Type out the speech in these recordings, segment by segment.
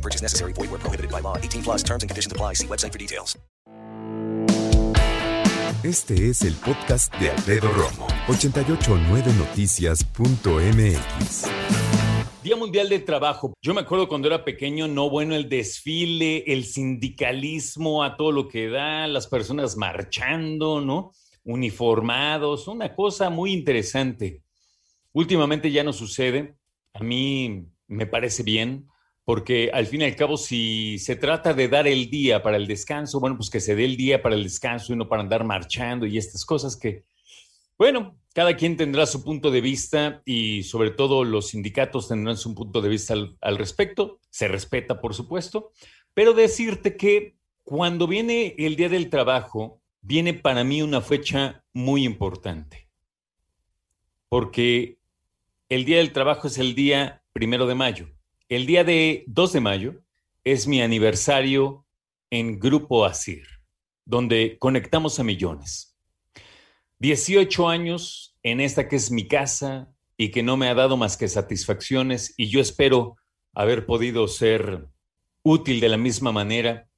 No purchase necessary. Void where prohibited by law. 18 plus terms and conditions apply. See website for details. Este es el podcast de Alfredo Romo. 889noticias.mx. Día Mundial del Trabajo. Yo me acuerdo cuando era pequeño, no bueno, el desfile, el sindicalismo, a todo lo que da, las personas marchando, ¿no? Uniformados, una cosa muy interesante. Últimamente ya no sucede. A mí me parece bien, porque al fin y al cabo, si se trata de dar el día para el descanso, bueno, pues que se dé el día para el descanso y no para andar marchando y estas cosas que, bueno, cada quien tendrá su punto de vista y sobre todo los sindicatos tendrán su punto de vista al, respecto. Se respeta, por supuesto, pero decirte que cuando viene el Día del Trabajo, viene para mí una fecha muy importante, porque el Día del Trabajo es el día primero de mayo. El día de 2 de mayo es mi aniversario en Grupo ASIR, donde conectamos a millones. 18 años en esta que es mi casa y que no me ha dado más que satisfacciones y yo espero haber podido ser útil de la misma manera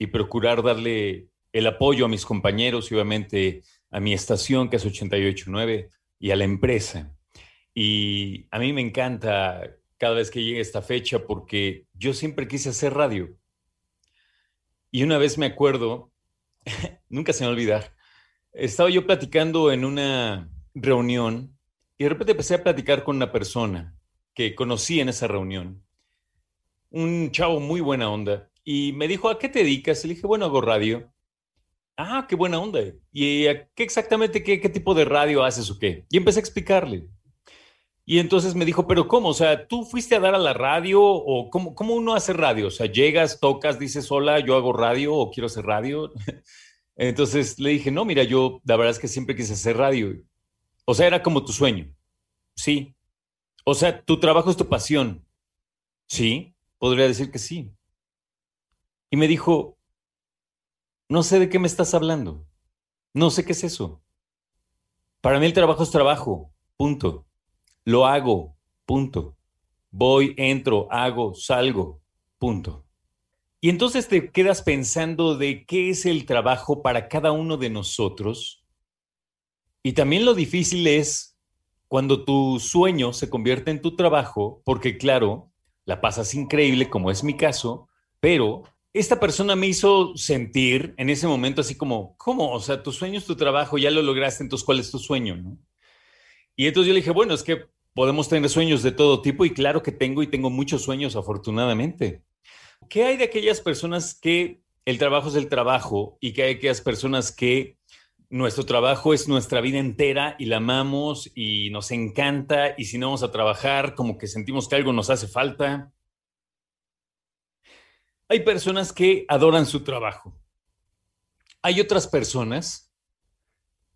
y procurar darle el apoyo a mis compañeros y obviamente a mi estación que es 889 y a la empresa. Y a mí me encanta cada vez que llegue esta fecha porque yo siempre quise hacer radio. Y una vez me acuerdo, nunca se me va a olvidar, estaba yo platicando en una reunión y de repente empecé a platicar con una persona que conocí en esa reunión, un chavo muy buena onda, y me dijo, ¿a qué te dedicas? Y le dije, bueno, hago radio. Ah, qué buena onda. ¿Y a qué exactamente qué, qué tipo de radio haces o qué? Y empecé a explicarle. Y entonces me dijo, pero ¿cómo? O sea, ¿tú fuiste a dar a la radio o cómo, cómo uno hace radio? O sea, llegas, tocas, dices, hola, yo hago radio o quiero hacer radio. Entonces le dije, no, mira, yo la verdad es que siempre quise hacer radio. O sea, era como tu sueño. Sí. O sea, tu trabajo es tu pasión. Sí, podría decir que sí. Y me dijo, no sé de qué me estás hablando. No sé qué es eso. Para mí el trabajo es trabajo. Punto. Lo hago, punto. Voy, entro, hago, salgo, punto. Y entonces te quedas pensando de qué es el trabajo para cada uno de nosotros. Y también lo difícil es cuando tu sueño se convierte en tu trabajo, porque claro, la pasas increíble, como es mi caso, pero esta persona me hizo sentir en ese momento así como, ¿cómo? O sea, tu sueño es tu trabajo, ya lo lograste, entonces ¿cuál es tu sueño? ¿no? Y entonces yo le dije, bueno, es que Podemos tener sueños de todo tipo y claro que tengo y tengo muchos sueños afortunadamente. ¿Qué hay de aquellas personas que el trabajo es el trabajo y que hay aquellas personas que nuestro trabajo es nuestra vida entera y la amamos y nos encanta y si no vamos a trabajar como que sentimos que algo nos hace falta? Hay personas que adoran su trabajo. Hay otras personas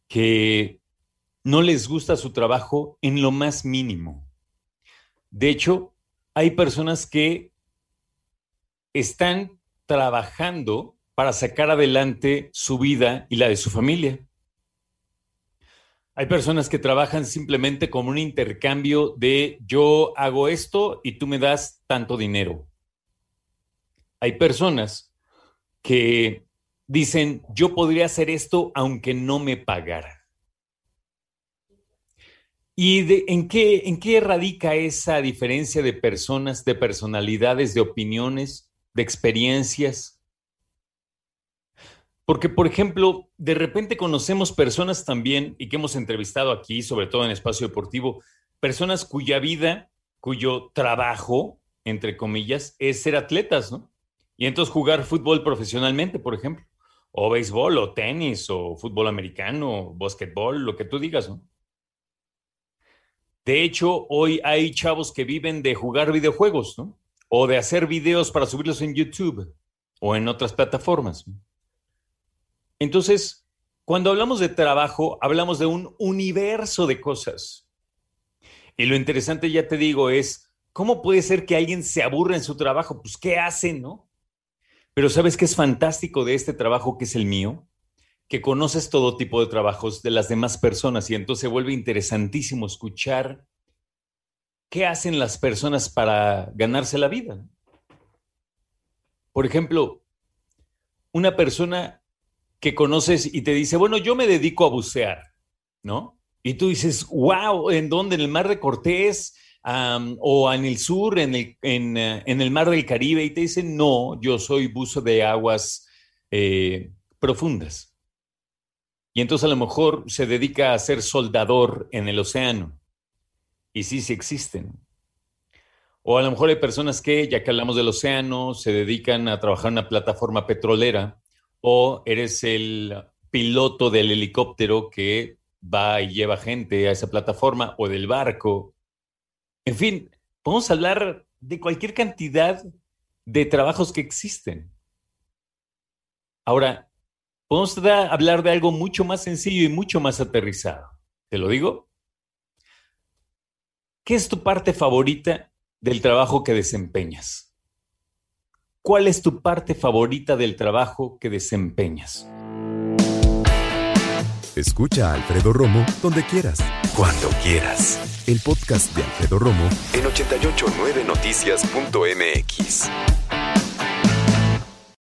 que no les gusta su trabajo en lo más mínimo. De hecho, hay personas que están trabajando para sacar adelante su vida y la de su familia. Hay personas que trabajan simplemente como un intercambio de yo hago esto y tú me das tanto dinero. Hay personas que dicen yo podría hacer esto aunque no me pagara. ¿Y en, qué, en qué radica esa diferencia de personas, de personalidades, de opiniones, de experiencias? Porque, por ejemplo, de repente conocemos personas también, y que hemos entrevistado aquí, sobre todo en Espacio Deportivo, personas cuya vida, cuyo trabajo, entre comillas, es ser atletas, ¿no? Y entonces jugar fútbol profesionalmente, por ejemplo, o béisbol, o tenis, o fútbol americano, o básquetbol, lo que tú digas, ¿no? De hecho, hoy hay chavos que viven de jugar videojuegos, ¿no? O de hacer videos para subirlos en YouTube o en otras plataformas. Entonces, cuando hablamos de trabajo, hablamos de un universo de cosas. Y lo interesante, ya te digo, es cómo puede ser que alguien se aburra en su trabajo. Pues, ¿qué hace, no? Pero ¿sabes qué es fantástico de este trabajo que es el mío? Que conoces todo tipo de trabajos de las demás personas y entonces se vuelve interesantísimo escuchar qué hacen las personas para ganarse la vida. Por ejemplo, una persona que conoces y te dice, bueno, yo me dedico a bucear, ¿no? Y tú dices, wow, ¿en dónde? ¿En el mar de Cortés? o en el sur, en el, en, eh, el mar del Caribe, y te dicen, no, yo soy buzo de aguas eh, profundas. Y entonces a lo mejor se dedica a ser soldador en el océano. Y sí, sí existen. O a lo mejor hay personas que, ya que hablamos del océano, se dedican a trabajar en una plataforma petrolera o eres el piloto del helicóptero que va y lleva gente a esa plataforma o del barco. En fin, podemos hablar de cualquier cantidad de trabajos que existen. Ahora, podemos hablar de algo mucho más sencillo y mucho más aterrizado. ¿Te lo digo? ¿Qué es tu parte favorita del trabajo que desempeñas? ¿Cuál es tu parte favorita del trabajo que desempeñas? Escucha a Alfredo Romo donde quieras, cuando quieras. El podcast de Alfredo Romo en 889noticias.mx.